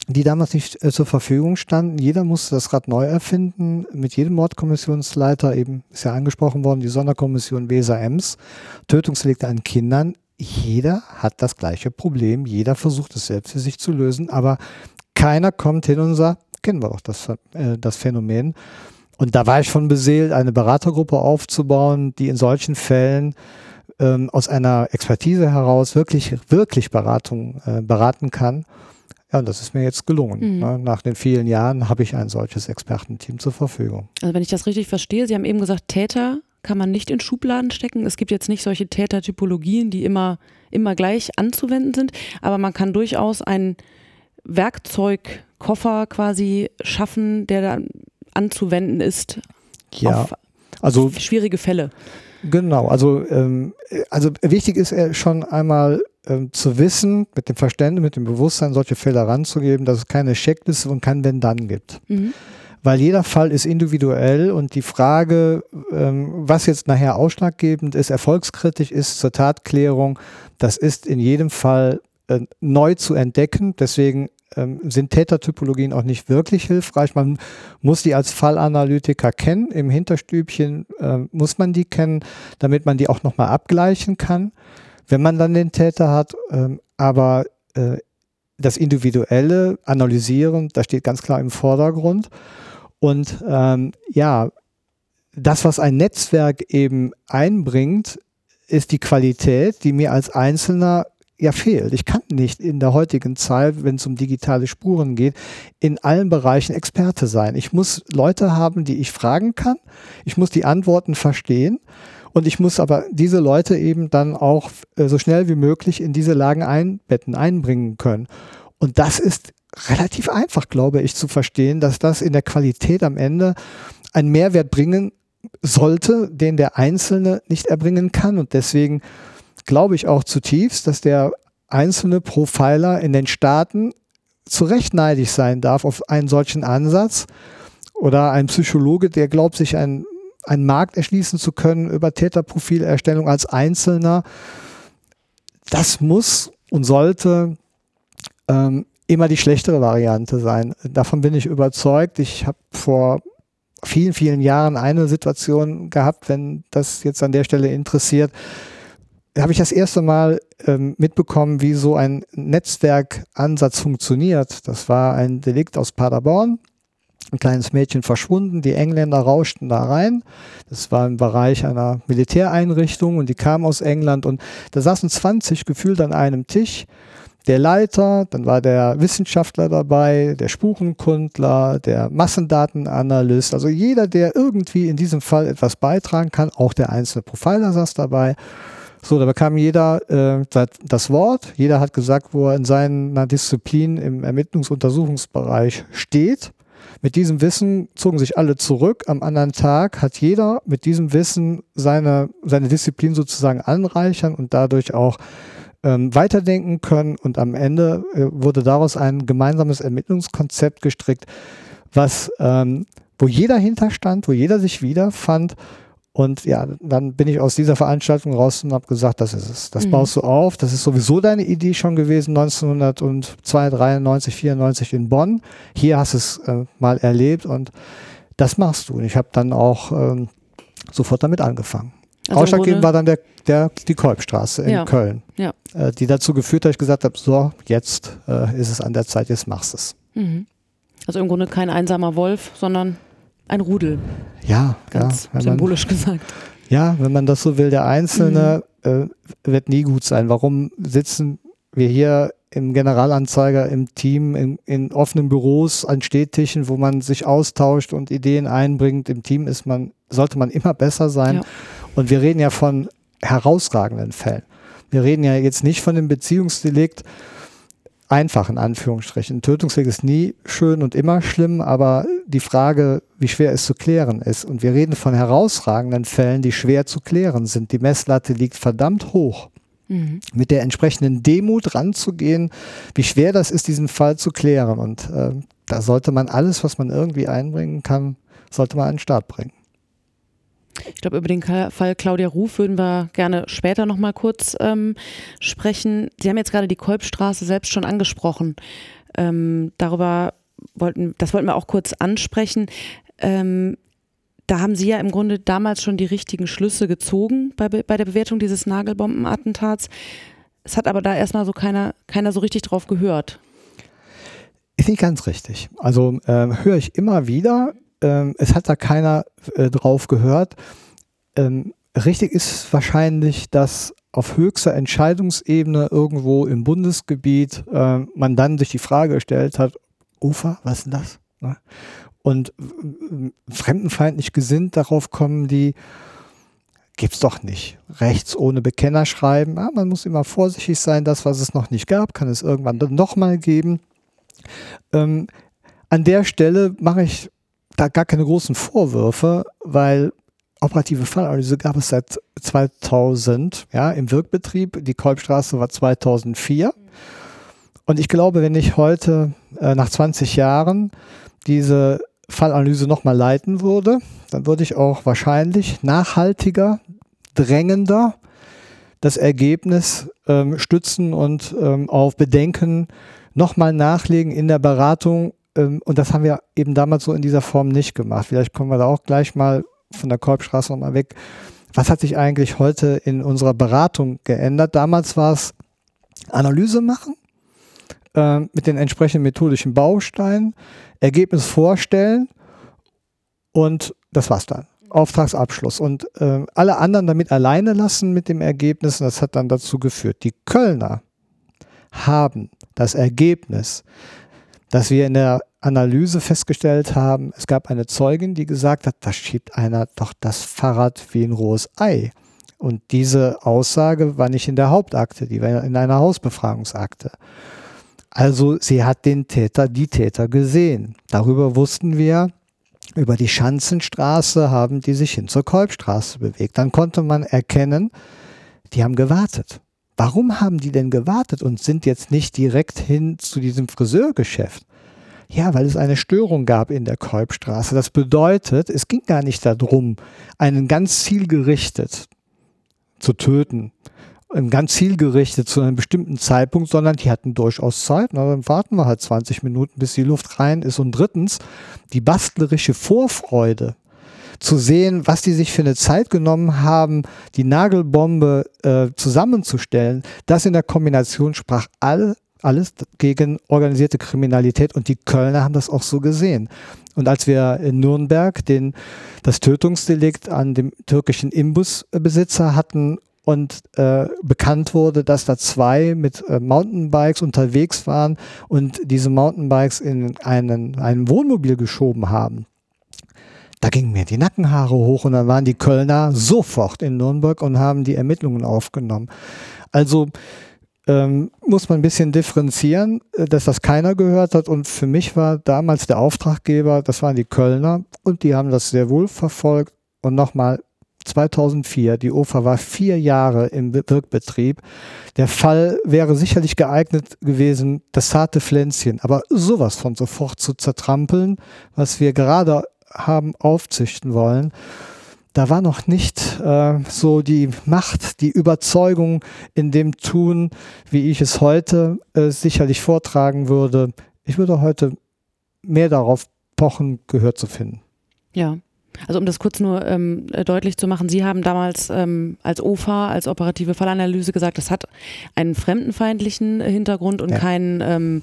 Speaker 4: die damals nicht äh, zur Verfügung standen. Jeder musste das Rad neu erfinden. Mit jedem Mordkommissionsleiter, eben ist ja angesprochen worden, die Sonderkommission Weser-Ems, Tötungsdelikte an Kindern. Jeder hat das gleiche Problem. Jeder versucht es selbst für sich zu lösen, aber keiner kommt hin und sagt, kennen wir doch das, äh, das Phänomen. Und da war ich von beseelt, eine Beratergruppe aufzubauen, die in solchen Fällen ähm, aus einer Expertise heraus wirklich, wirklich Beratung äh, beraten kann ja, das ist mir jetzt gelungen. Mhm. Ne? Nach den vielen Jahren habe ich ein solches Expertenteam zur Verfügung.
Speaker 3: Also wenn ich das richtig verstehe, Sie haben eben gesagt, Täter kann man nicht in Schubladen stecken. Es gibt jetzt nicht solche Tätertypologien, die immer, immer gleich anzuwenden sind, aber man kann durchaus einen Werkzeugkoffer quasi schaffen, der dann anzuwenden ist
Speaker 4: ja.
Speaker 3: auf also, schwierige Fälle.
Speaker 4: Genau, also, ähm, also wichtig ist schon einmal ähm, zu wissen, mit dem Verständnis, mit dem Bewusstsein, solche Fälle ranzugeben, dass es keine Checkliste und kein Wenn-Dann gibt. Mhm. Weil jeder Fall ist individuell und die Frage, ähm, was jetzt nachher ausschlaggebend ist, erfolgskritisch ist zur Tatklärung, das ist in jedem Fall äh, neu zu entdecken. Deswegen ähm, sind Tätertypologien auch nicht wirklich hilfreich. Man muss die als Fallanalytiker kennen. Im Hinterstübchen äh, muss man die kennen, damit man die auch nochmal abgleichen kann wenn man dann den Täter hat. Ähm, aber äh, das individuelle Analysieren, das steht ganz klar im Vordergrund. Und ähm, ja, das, was ein Netzwerk eben einbringt, ist die Qualität, die mir als Einzelner ja fehlt. Ich kann nicht in der heutigen Zeit, wenn es um digitale Spuren geht, in allen Bereichen Experte sein. Ich muss Leute haben, die ich fragen kann. Ich muss die Antworten verstehen. Und ich muss aber diese Leute eben dann auch äh, so schnell wie möglich in diese Lagen einbetten, einbringen können. Und das ist relativ einfach, glaube ich, zu verstehen, dass das in der Qualität am Ende einen Mehrwert bringen sollte, den der Einzelne nicht erbringen kann. Und deswegen glaube ich auch zutiefst, dass der einzelne Profiler in den Staaten zu Recht neidig sein darf auf einen solchen Ansatz oder ein Psychologe, der glaubt, sich ein, einen Markt erschließen zu können über Täterprofilerstellung als Einzelner. Das muss und sollte ähm, immer die schlechtere Variante sein. Davon bin ich überzeugt. Ich habe vor vielen, vielen Jahren eine Situation gehabt, wenn das jetzt an der Stelle interessiert, habe ich das erste Mal ähm, mitbekommen, wie so ein Netzwerkansatz funktioniert. Das war ein Delikt aus Paderborn. Ein kleines Mädchen verschwunden, die Engländer rauschten da rein. Das war im Bereich einer Militäreinrichtung und die kam aus England und da saßen 20 gefühlt an einem Tisch der Leiter, dann war der Wissenschaftler dabei, der Spurenkundler, der Massendatenanalyst, also jeder, der irgendwie in diesem Fall etwas beitragen kann, auch der einzelne Profiler saß dabei. So, da bekam jeder äh, das Wort, jeder hat gesagt, wo er in seiner Disziplin im Ermittlungsuntersuchungsbereich steht. Mit diesem Wissen zogen sich alle zurück. Am anderen Tag hat jeder mit diesem Wissen seine, seine Disziplin sozusagen anreichern und dadurch auch ähm, weiterdenken können. Und am Ende äh, wurde daraus ein gemeinsames Ermittlungskonzept gestrickt, was, ähm, wo jeder hinterstand, wo jeder sich wiederfand. Und ja, dann bin ich aus dieser Veranstaltung raus und habe gesagt, das ist es. Das mhm. baust du auf. Das ist sowieso deine Idee schon gewesen, 1902, 93, 94 in Bonn. Hier hast du es äh, mal erlebt und das machst du. Und ich habe dann auch ähm, sofort damit angefangen. Also Ausschlaggebend war dann der, der, die Kolbstraße in ja. Köln,
Speaker 3: ja.
Speaker 4: äh, die dazu geführt hat, dass ich gesagt habe, so, jetzt äh, ist es an der Zeit, jetzt machst du es.
Speaker 3: Mhm. Also im Grunde kein einsamer Wolf, sondern ein Rudel.
Speaker 4: Ja,
Speaker 3: ganz ja, symbolisch man, gesagt.
Speaker 4: Ja, wenn man das so will, der Einzelne mhm. äh, wird nie gut sein. Warum sitzen wir hier im Generalanzeiger, im Team, in, in offenen Büros, an Städtischen, wo man sich austauscht und Ideen einbringt. Im Team ist man, sollte man immer besser sein. Ja. Und wir reden ja von herausragenden Fällen. Wir reden ja jetzt nicht von dem Beziehungsdelikt, einfach in Anführungsstrichen. Ein Tötungsweg ist nie schön und immer schlimm, aber die Frage, wie schwer es zu klären ist. Und wir reden von herausragenden Fällen, die schwer zu klären sind. Die Messlatte liegt verdammt hoch. Mhm. Mit der entsprechenden Demut ranzugehen, wie schwer das ist, diesen Fall zu klären. Und äh, da sollte man alles, was man irgendwie einbringen kann, sollte man an den Start bringen.
Speaker 3: Ich glaube, über den Fall Claudia Ruf würden wir gerne später nochmal kurz ähm, sprechen. Sie haben jetzt gerade die Kolbstraße selbst schon angesprochen. Ähm, darüber wollten, das wollten wir auch kurz ansprechen. Ähm, da haben Sie ja im Grunde damals schon die richtigen Schlüsse gezogen bei, bei der Bewertung dieses Nagelbombenattentats. Es hat aber da erstmal so keiner, keiner so richtig drauf gehört.
Speaker 4: Ist nicht ganz richtig. Also äh, höre ich immer wieder, ähm, es hat da keiner äh, drauf gehört. Ähm, richtig ist wahrscheinlich, dass auf höchster Entscheidungsebene irgendwo im Bundesgebiet äh, man dann sich die Frage gestellt hat, Ufer, was ist denn das? Ne? Und fremdenfeindlich gesinnt darauf kommen die, gibt's doch nicht. Rechts ohne Bekenner schreiben, ah, man muss immer vorsichtig sein, das, was es noch nicht gab, kann es irgendwann dann nochmal geben. Ähm, an der Stelle mache ich da gar keine großen Vorwürfe, weil operative Fallanalyse gab es seit 2000, ja, im Wirkbetrieb. Die Kolbstraße war 2004. Und ich glaube, wenn ich heute äh, nach 20 Jahren diese Fallanalyse nochmal leiten würde, dann würde ich auch wahrscheinlich nachhaltiger, drängender das Ergebnis ähm, stützen und ähm, auf Bedenken nochmal nachlegen in der Beratung und das haben wir eben damals so in dieser Form nicht gemacht. Vielleicht kommen wir da auch gleich mal von der Kolbstraße nochmal weg. Was hat sich eigentlich heute in unserer Beratung geändert? Damals war es Analyse machen äh, mit den entsprechenden methodischen Bausteinen, Ergebnis vorstellen und das war's dann. Auftragsabschluss und äh, alle anderen damit alleine lassen mit dem Ergebnis. Und das hat dann dazu geführt. Die Kölner haben das Ergebnis dass wir in der Analyse festgestellt haben, es gab eine Zeugin, die gesagt hat, da schiebt einer doch das Fahrrad wie ein rohes Ei. Und diese Aussage war nicht in der Hauptakte, die war in einer Hausbefragungsakte. Also sie hat den Täter, die Täter gesehen. Darüber wussten wir, über die Schanzenstraße haben die sich hin zur Kolbstraße bewegt. Dann konnte man erkennen, die haben gewartet. Warum haben die denn gewartet und sind jetzt nicht direkt hin zu diesem Friseurgeschäft? Ja, weil es eine Störung gab in der Kolbstraße. Das bedeutet, es ging gar nicht darum, einen ganz zielgerichtet zu töten, ganz zielgerichtet zu einem bestimmten Zeitpunkt, sondern die hatten durchaus Zeit. Na, dann warten wir halt 20 Minuten, bis die Luft rein ist. Und drittens, die bastlerische Vorfreude, zu sehen, was die sich für eine Zeit genommen haben, die Nagelbombe äh, zusammenzustellen, das in der Kombination sprach all, alles gegen organisierte Kriminalität und die Kölner haben das auch so gesehen. Und als wir in Nürnberg den, das Tötungsdelikt an dem türkischen Imbusbesitzer hatten und äh, bekannt wurde, dass da zwei mit äh, Mountainbikes unterwegs waren und diese Mountainbikes in einen, ein Wohnmobil geschoben haben, da gingen mir die Nackenhaare hoch und dann waren die Kölner sofort in Nürnberg und haben die Ermittlungen aufgenommen. Also ähm, muss man ein bisschen differenzieren, äh, dass das keiner gehört hat. Und für mich war damals der Auftraggeber, das waren die Kölner und die haben das sehr wohl verfolgt. Und nochmal 2004, die OFA war vier Jahre im Wirkbetrieb. Der Fall wäre sicherlich geeignet gewesen, das zarte Pflänzchen, aber sowas von sofort zu zertrampeln, was wir gerade haben aufzüchten wollen, da war noch nicht äh, so die Macht, die Überzeugung in dem Tun, wie ich es heute äh, sicherlich vortragen würde. Ich würde heute mehr darauf pochen, gehört zu finden.
Speaker 3: Ja. Also um das kurz nur ähm, deutlich zu machen, Sie haben damals ähm, als OFA, als operative Fallanalyse gesagt, das hat einen fremdenfeindlichen Hintergrund und ja. keinen ähm,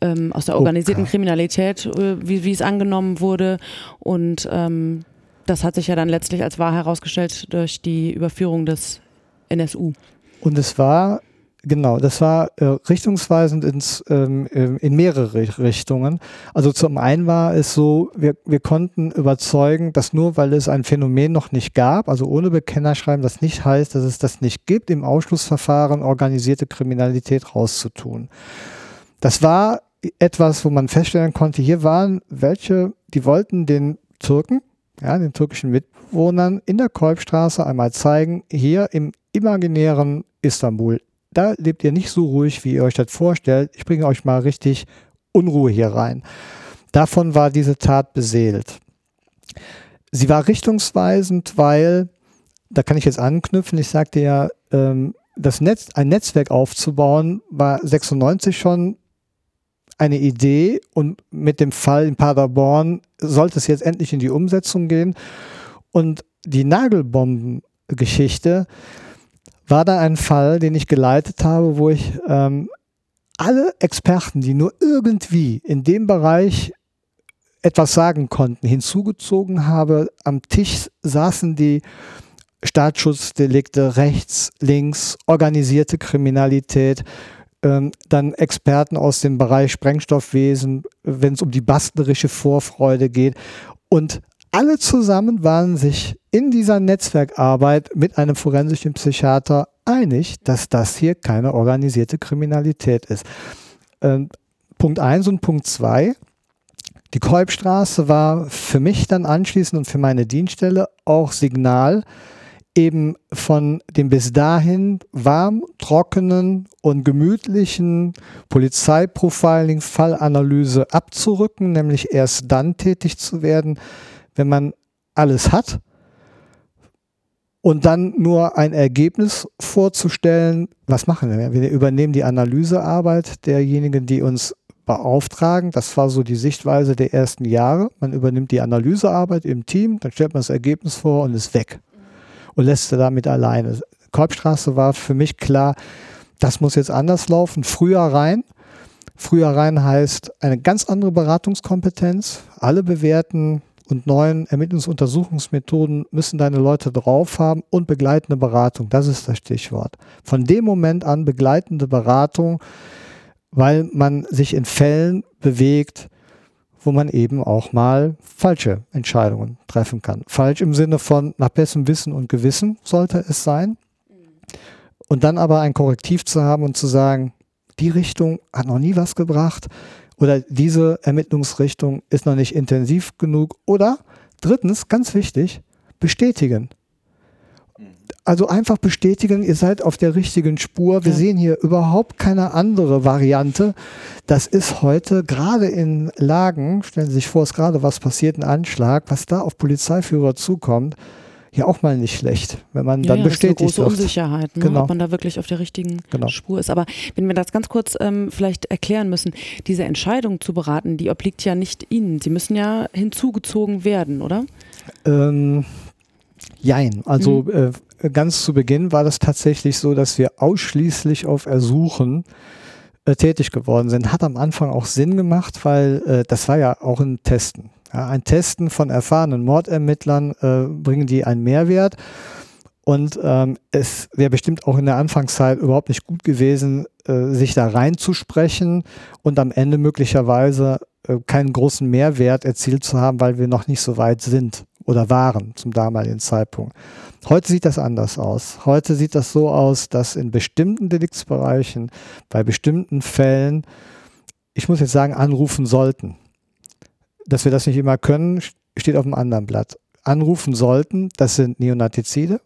Speaker 3: ähm, aus der organisierten okay. Kriminalität, äh, wie, wie es angenommen wurde. Und ähm, das hat sich ja dann letztlich als wahr herausgestellt durch die Überführung des NSU.
Speaker 4: Und es war Genau, das war äh, richtungsweisend ins, ähm, in mehrere Richtungen. Also zum einen war es so, wir, wir konnten überzeugen, dass nur weil es ein Phänomen noch nicht gab, also ohne Bekennerschreiben, das nicht heißt, dass es das nicht gibt, im Ausschlussverfahren organisierte Kriminalität rauszutun. Das war etwas, wo man feststellen konnte, hier waren welche, die wollten den Türken, ja, den türkischen Mitwohnern in der Kolbstraße einmal zeigen, hier im imaginären Istanbul, da lebt ihr nicht so ruhig, wie ihr euch das vorstellt. Ich bringe euch mal richtig Unruhe hier rein. Davon war diese Tat beseelt. Sie war richtungsweisend, weil, da kann ich jetzt anknüpfen, ich sagte ja, ähm, das Netz, ein Netzwerk aufzubauen, war 96 schon eine Idee und mit dem Fall in Paderborn sollte es jetzt endlich in die Umsetzung gehen. Und die Nagelbomben-Geschichte war da ein Fall, den ich geleitet habe, wo ich ähm, alle Experten, die nur irgendwie in dem Bereich etwas sagen konnten, hinzugezogen habe. Am Tisch saßen die Staatsschutzdelikte rechts, links, organisierte Kriminalität, ähm, dann Experten aus dem Bereich Sprengstoffwesen, wenn es um die bastlerische Vorfreude geht. Und alle zusammen waren sich in dieser Netzwerkarbeit mit einem forensischen Psychiater einig, dass das hier keine organisierte Kriminalität ist. Ähm, Punkt 1 und Punkt 2. Die Kolbstraße war für mich dann anschließend und für meine Dienststelle auch Signal, eben von dem bis dahin warm, trockenen und gemütlichen Polizeiprofiling, Fallanalyse abzurücken, nämlich erst dann tätig zu werden, wenn man alles hat und dann nur ein Ergebnis vorzustellen. Was machen wir? Wir übernehmen die Analysearbeit derjenigen, die uns beauftragen. Das war so die Sichtweise der ersten Jahre. Man übernimmt die Analysearbeit im Team, dann stellt man das Ergebnis vor und ist weg und lässt sie damit alleine. Kolbstraße war für mich klar, das muss jetzt anders laufen. Früher rein. Früher rein heißt eine ganz andere Beratungskompetenz. Alle bewährten und neuen Ermittlungsuntersuchungsmethoden müssen deine Leute drauf haben und begleitende Beratung. Das ist das Stichwort. Von dem Moment an begleitende Beratung, weil man sich in Fällen bewegt, wo man eben auch mal falsche Entscheidungen treffen kann. Falsch im Sinne von nach bestem Wissen und Gewissen sollte es sein. Und dann aber ein Korrektiv zu haben und zu sagen, die Richtung hat noch nie was gebracht oder diese Ermittlungsrichtung ist noch nicht intensiv genug oder drittens, ganz wichtig, bestätigen. Also einfach bestätigen, ihr seid auf der richtigen Spur. Wir ja. sehen hier überhaupt keine andere Variante. Das ist heute gerade in Lagen, stellen Sie sich vor, es gerade was passiert, ein Anschlag, was da auf Polizeiführer zukommt ja auch mal nicht schlecht, wenn man ja, dann ja, bestätigt
Speaker 3: ist eine große Unsicherheit, ne, genau. ob man da wirklich auf der richtigen genau. Spur ist. Aber wenn wir das ganz kurz ähm, vielleicht erklären müssen, diese Entscheidung zu beraten, die obliegt ja nicht Ihnen. Sie müssen ja hinzugezogen werden, oder?
Speaker 4: Ähm, jein. Also mhm. äh, ganz zu Beginn war das tatsächlich so, dass wir ausschließlich auf Ersuchen äh, tätig geworden sind. Hat am Anfang auch Sinn gemacht, weil äh, das war ja auch ein Testen. Ja, ein Testen von erfahrenen Mordermittlern äh, bringen die einen Mehrwert. Und ähm, es wäre bestimmt auch in der Anfangszeit überhaupt nicht gut gewesen, äh, sich da reinzusprechen und am Ende möglicherweise äh, keinen großen Mehrwert erzielt zu haben, weil wir noch nicht so weit sind oder waren zum damaligen Zeitpunkt. Heute sieht das anders aus. Heute sieht das so aus, dass in bestimmten Deliktsbereichen, bei bestimmten Fällen, ich muss jetzt sagen, anrufen sollten. Dass wir das nicht immer können, steht auf einem anderen Blatt. Anrufen sollten, das sind Neonatizide.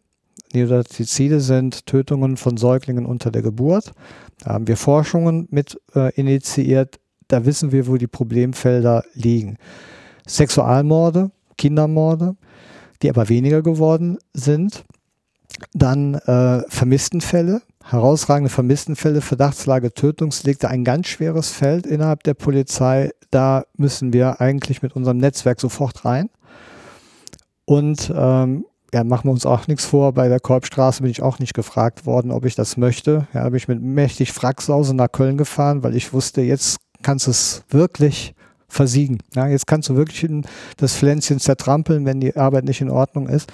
Speaker 4: Neonatizide sind Tötungen von Säuglingen unter der Geburt. Da haben wir Forschungen mit äh, initiiert. Da wissen wir, wo die Problemfelder liegen. Sexualmorde, Kindermorde, die aber weniger geworden sind. Dann äh, Vermisstenfälle, herausragende Vermisstenfälle, Verdachtslage, Tötungsdelikte, ein ganz schweres Feld innerhalb der Polizei. Da müssen wir eigentlich mit unserem Netzwerk sofort rein. Und ähm, ja, machen wir uns auch nichts vor. Bei der Kolbstraße bin ich auch nicht gefragt worden, ob ich das möchte. Ja, da bin ich mit mächtig Fracksause nach Köln gefahren, weil ich wusste, jetzt kannst du es wirklich versiegen. Ja, jetzt kannst du wirklich das Pflänzchen zertrampeln, wenn die Arbeit nicht in Ordnung ist.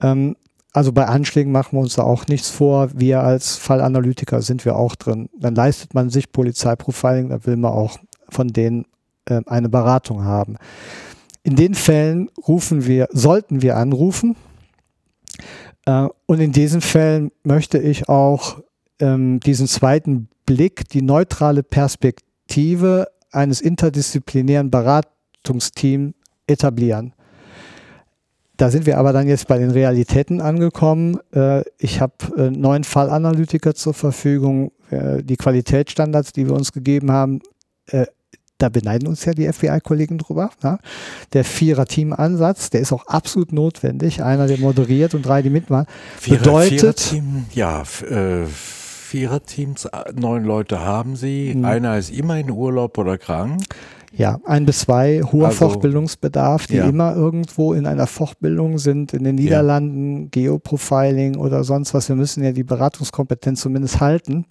Speaker 4: Ähm, also bei Anschlägen machen wir uns da auch nichts vor. Wir als Fallanalytiker sind wir auch drin. Dann leistet man sich Polizeiprofiling, da will man auch von denen äh, eine Beratung haben. In den Fällen rufen wir, sollten wir anrufen. Äh, und in diesen Fällen möchte ich auch ähm, diesen zweiten Blick, die neutrale Perspektive eines interdisziplinären Beratungsteams etablieren. Da sind wir aber dann jetzt bei den Realitäten angekommen. Äh, ich habe äh, neun Fallanalytiker zur Verfügung. Äh, die Qualitätsstandards, die wir uns gegeben haben, da beneiden uns ja die FBI-Kollegen drüber. Ne? Der Vierer-Team-Ansatz, der ist auch absolut notwendig. Einer, der moderiert und drei, die mitmachen.
Speaker 5: Vierer, bedeutet. Vierer-Team, ja, äh, Vierer-Teams, neun Leute haben sie. Mhm. Einer ist immer in Urlaub oder krank.
Speaker 4: Ja, ein bis zwei hoher also, Fortbildungsbedarf, die ja. immer irgendwo in einer Fortbildung sind, in den Niederlanden, ja. Geoprofiling oder sonst was. Wir müssen ja die Beratungskompetenz zumindest halten.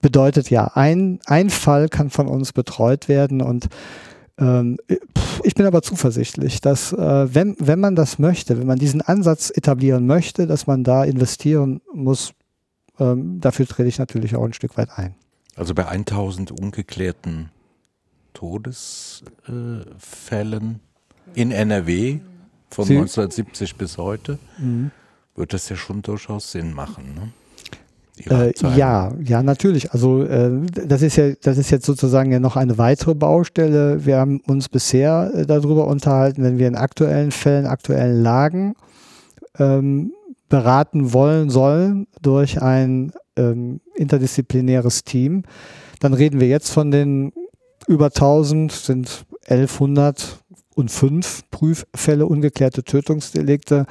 Speaker 4: Bedeutet ja, ein, ein Fall kann von uns betreut werden und ähm, ich bin aber zuversichtlich, dass äh, wenn, wenn man das möchte, wenn man diesen Ansatz etablieren möchte, dass man da investieren muss, ähm, dafür trete ich natürlich auch ein Stück weit ein.
Speaker 5: Also bei 1000 ungeklärten Todesfällen in NRW von Sie 1970 bis heute, mhm. wird das ja schon durchaus Sinn machen. Ne?
Speaker 4: Äh, ja, ja, natürlich. Also äh, das ist ja, das ist jetzt sozusagen ja noch eine weitere Baustelle. Wir haben uns bisher äh, darüber unterhalten, wenn wir in aktuellen Fällen, aktuellen Lagen ähm, beraten wollen sollen durch ein ähm, interdisziplinäres Team, dann reden wir jetzt von den über 1000 sind 1105 Prüffälle, ungeklärte Tötungsdelikte.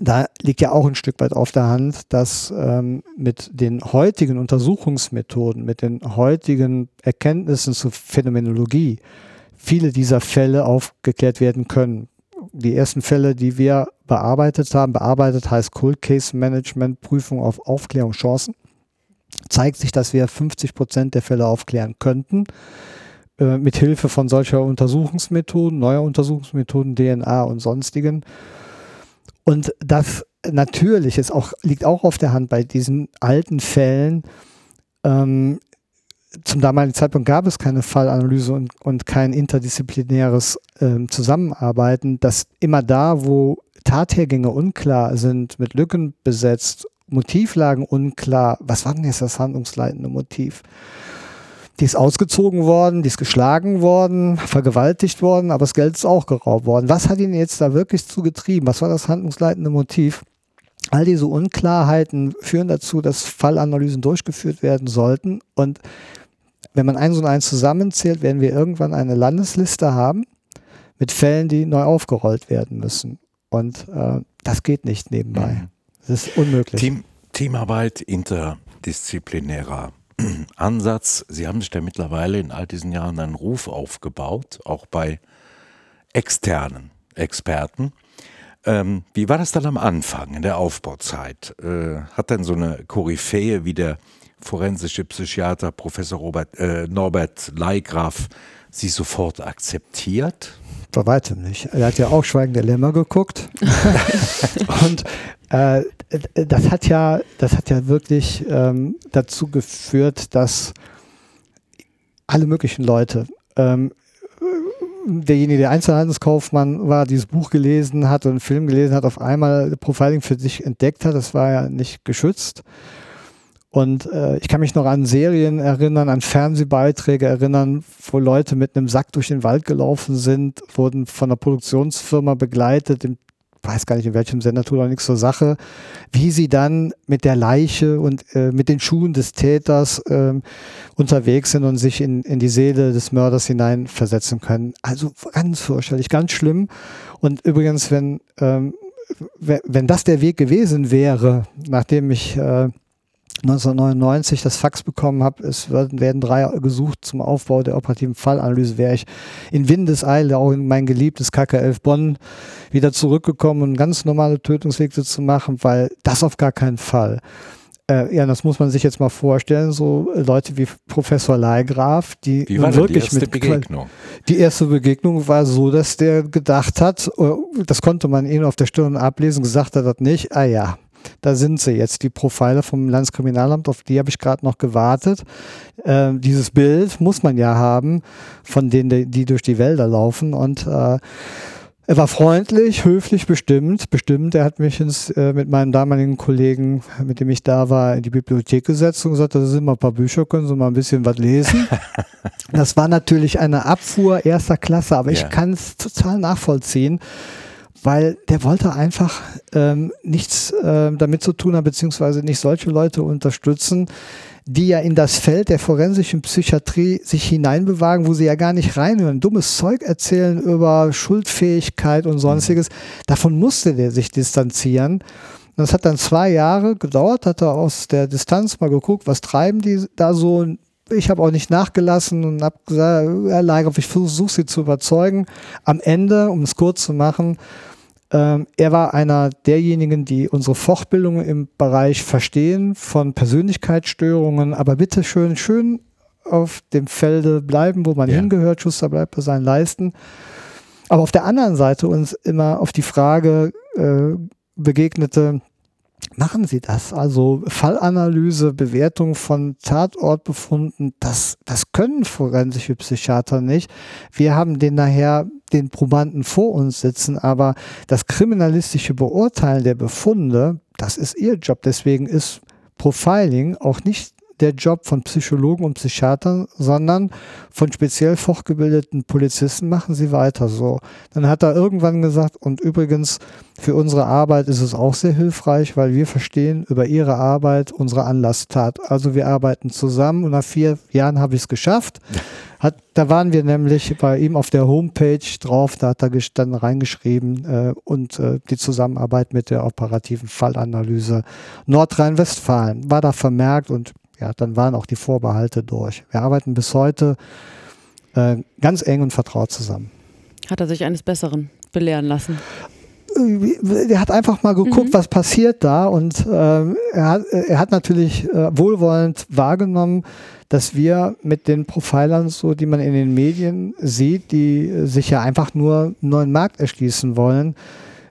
Speaker 4: Da liegt ja auch ein Stück weit auf der Hand, dass ähm, mit den heutigen Untersuchungsmethoden, mit den heutigen Erkenntnissen zur Phänomenologie viele dieser Fälle aufgeklärt werden können. Die ersten Fälle, die wir bearbeitet haben, bearbeitet heißt Cold Case Management, Prüfung auf Aufklärungschancen zeigt sich, dass wir 50 Prozent der Fälle aufklären könnten. Äh, mit Hilfe von solcher Untersuchungsmethoden, neuer Untersuchungsmethoden, DNA und sonstigen. Und das natürlich ist auch, liegt auch auf der Hand bei diesen alten Fällen. Ähm, zum damaligen Zeitpunkt gab es keine Fallanalyse und, und kein interdisziplinäres ähm, Zusammenarbeiten, dass immer da, wo Tathergänge unklar sind, mit Lücken besetzt Motivlagen unklar. Was war denn jetzt das handlungsleitende Motiv? die ist ausgezogen worden, die ist geschlagen worden, vergewaltigt worden, aber das Geld ist auch geraubt worden. Was hat ihn jetzt da wirklich zugetrieben? Was war das handlungsleitende Motiv? All diese Unklarheiten führen dazu, dass Fallanalysen durchgeführt werden sollten. Und wenn man eins und eins zusammenzählt, werden wir irgendwann eine Landesliste haben mit Fällen, die neu aufgerollt werden müssen. Und äh, das geht nicht nebenbei. Mhm. Das ist unmöglich.
Speaker 5: Team, Teamarbeit, interdisziplinärer Ansatz. Sie haben sich da mittlerweile in all diesen Jahren einen Ruf aufgebaut, auch bei externen Experten. Ähm, wie war das dann am Anfang, in der Aufbauzeit? Äh, hat denn so eine Koryphäe wie der forensische Psychiater Professor Robert, äh, Norbert Leigraf Sie sofort akzeptiert?
Speaker 4: Bei weitem nicht. Er hat ja auch Schweigen der Lämmer geguckt. und äh, das hat ja, das hat ja wirklich ähm, dazu geführt, dass alle möglichen Leute, ähm, derjenige, der Einzelhandelskaufmann war, dieses Buch gelesen hat und einen Film gelesen hat, auf einmal Profiling für sich entdeckt hat. Das war ja nicht geschützt. Und äh, ich kann mich noch an Serien erinnern, an Fernsehbeiträge erinnern, wo Leute mit einem Sack durch den Wald gelaufen sind, wurden von einer Produktionsfirma begleitet, im weiß gar nicht in welchem Sender, tut auch nichts zur Sache, wie sie dann mit der Leiche und äh, mit den Schuhen des Täters ähm, unterwegs sind und sich in, in die Seele des Mörders hineinversetzen können. Also ganz fürchterlich, ganz schlimm. Und übrigens, wenn, ähm, wenn das der Weg gewesen wäre, nachdem ich äh, 1999 das Fax bekommen habe, es werden drei gesucht zum Aufbau der operativen Fallanalyse, wäre ich in Windeseile auch in mein geliebtes KK11 Bonn wieder zurückgekommen um ganz normale Tötungswege zu machen, weil das auf gar keinen Fall. Äh, ja, das muss man sich jetzt mal vorstellen, so Leute wie Professor Leigraf, die
Speaker 5: wie war wirklich die erste mit Begegnung?
Speaker 4: Die erste Begegnung war so, dass der gedacht hat, äh, das konnte man ihn auf der Stirn ablesen, gesagt hat er nicht, ah ja, da sind sie jetzt, die Profiler vom Landeskriminalamt, auf die habe ich gerade noch gewartet. Äh, dieses Bild muss man ja haben, von denen, die durch die Wälder laufen. Und äh, er war freundlich, höflich, bestimmt. Bestimmt, er hat mich ins, äh, mit meinem damaligen Kollegen, mit dem ich da war, in die Bibliothek gesetzt und gesagt, da sind mal ein paar Bücher, können Sie mal ein bisschen was lesen. das war natürlich eine Abfuhr erster Klasse, aber ja. ich kann es total nachvollziehen weil der wollte einfach ähm, nichts äh, damit zu tun haben, beziehungsweise nicht solche Leute unterstützen, die ja in das Feld der forensischen Psychiatrie sich hineinbewagen, wo sie ja gar nicht reinhören, dummes Zeug erzählen über Schuldfähigkeit und sonstiges. Davon musste der sich distanzieren. Das hat dann zwei Jahre gedauert, hat er aus der Distanz mal geguckt, was treiben die da so. Ich habe auch nicht nachgelassen und habe gesagt, Herr Leigoff, ich versuche sie zu überzeugen. Am Ende, um es kurz zu machen, ähm, er war einer derjenigen, die unsere Fortbildung im Bereich Verstehen von Persönlichkeitsstörungen, aber bitte schön, schön auf dem Felde bleiben, wo man ja. hingehört, Schuster bleibt bei seinen Leisten. Aber auf der anderen Seite uns immer auf die Frage äh, begegnete, machen Sie das? Also Fallanalyse, Bewertung von Tatortbefunden, das, das können forensische Psychiater nicht. Wir haben den nachher den Probanden vor uns sitzen, aber das kriminalistische Beurteilen der Befunde, das ist ihr Job. Deswegen ist Profiling auch nicht der Job von Psychologen und Psychiatern, sondern von speziell fortgebildeten Polizisten machen sie weiter so. Dann hat er irgendwann gesagt, und übrigens für unsere Arbeit ist es auch sehr hilfreich, weil wir verstehen über ihre Arbeit unsere Anlasstat. Also wir arbeiten zusammen und nach vier Jahren habe ich es geschafft. Hat, da waren wir nämlich bei ihm auf der Homepage drauf, da hat er dann reingeschrieben äh, und äh, die Zusammenarbeit mit der operativen Fallanalyse Nordrhein-Westfalen war da vermerkt und ja, dann waren auch die Vorbehalte durch. Wir arbeiten bis heute äh, ganz eng und vertraut zusammen.
Speaker 3: Hat er sich eines Besseren belehren lassen?
Speaker 4: Äh, er hat einfach mal geguckt, mhm. was passiert da und äh, er, hat, er hat natürlich äh, wohlwollend wahrgenommen, dass wir mit den Profilern, so die man in den Medien sieht, die sich ja einfach nur einen neuen Markt erschließen wollen,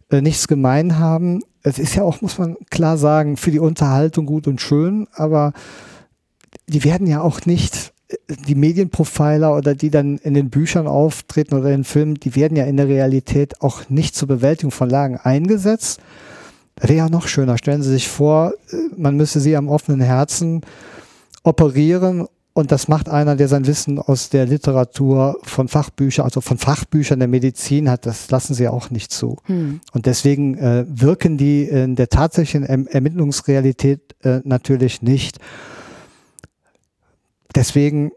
Speaker 4: äh, nichts gemein haben. Es ist ja auch, muss man klar sagen, für die Unterhaltung gut und schön, aber die werden ja auch nicht, die Medienprofiler oder die dann in den Büchern auftreten oder in Filmen, die werden ja in der Realität auch nicht zur Bewältigung von Lagen eingesetzt. Das wäre ja noch schöner. Stellen Sie sich vor, äh, man müsste sie am offenen Herzen operieren und das macht einer, der sein Wissen aus der Literatur von Fachbüchern, also von Fachbüchern der Medizin hat, das lassen sie auch nicht zu. Hm. Und deswegen äh, wirken die in der tatsächlichen erm Ermittlungsrealität äh, natürlich nicht. Deswegen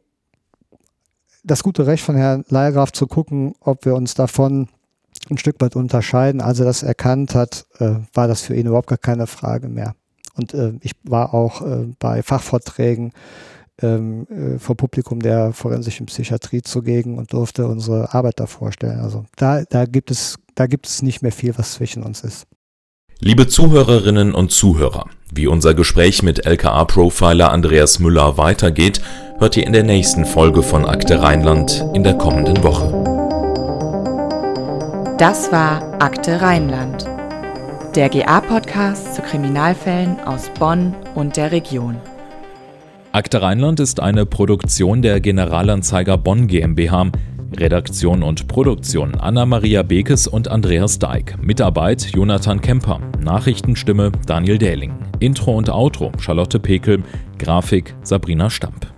Speaker 4: das gute Recht von Herrn Leiergraf zu gucken, ob wir uns davon ein Stück weit unterscheiden. Als er das erkannt hat, äh, war das für ihn überhaupt gar keine Frage mehr. Und äh, ich war auch äh, bei Fachvorträgen ähm, äh, vor Publikum der forensischen Psychiatrie zugegen und durfte unsere Arbeit da vorstellen. Also da, da gibt es, da gibt es nicht mehr viel, was zwischen uns ist.
Speaker 2: Liebe Zuhörerinnen und Zuhörer, wie unser Gespräch mit LKA-Profiler Andreas Müller weitergeht, hört ihr in der nächsten Folge von Akte Rheinland in der kommenden Woche.
Speaker 1: Das war Akte Rheinland, der GA-Podcast zu Kriminalfällen aus Bonn und der Region.
Speaker 2: Akte Rheinland ist eine Produktion der Generalanzeiger Bonn GmbH. Redaktion und Produktion Anna-Maria Bekes und Andreas Deik. Mitarbeit Jonathan Kemper. Nachrichtenstimme Daniel Dähling. Intro und Outro Charlotte Pekel. Grafik Sabrina Stamp.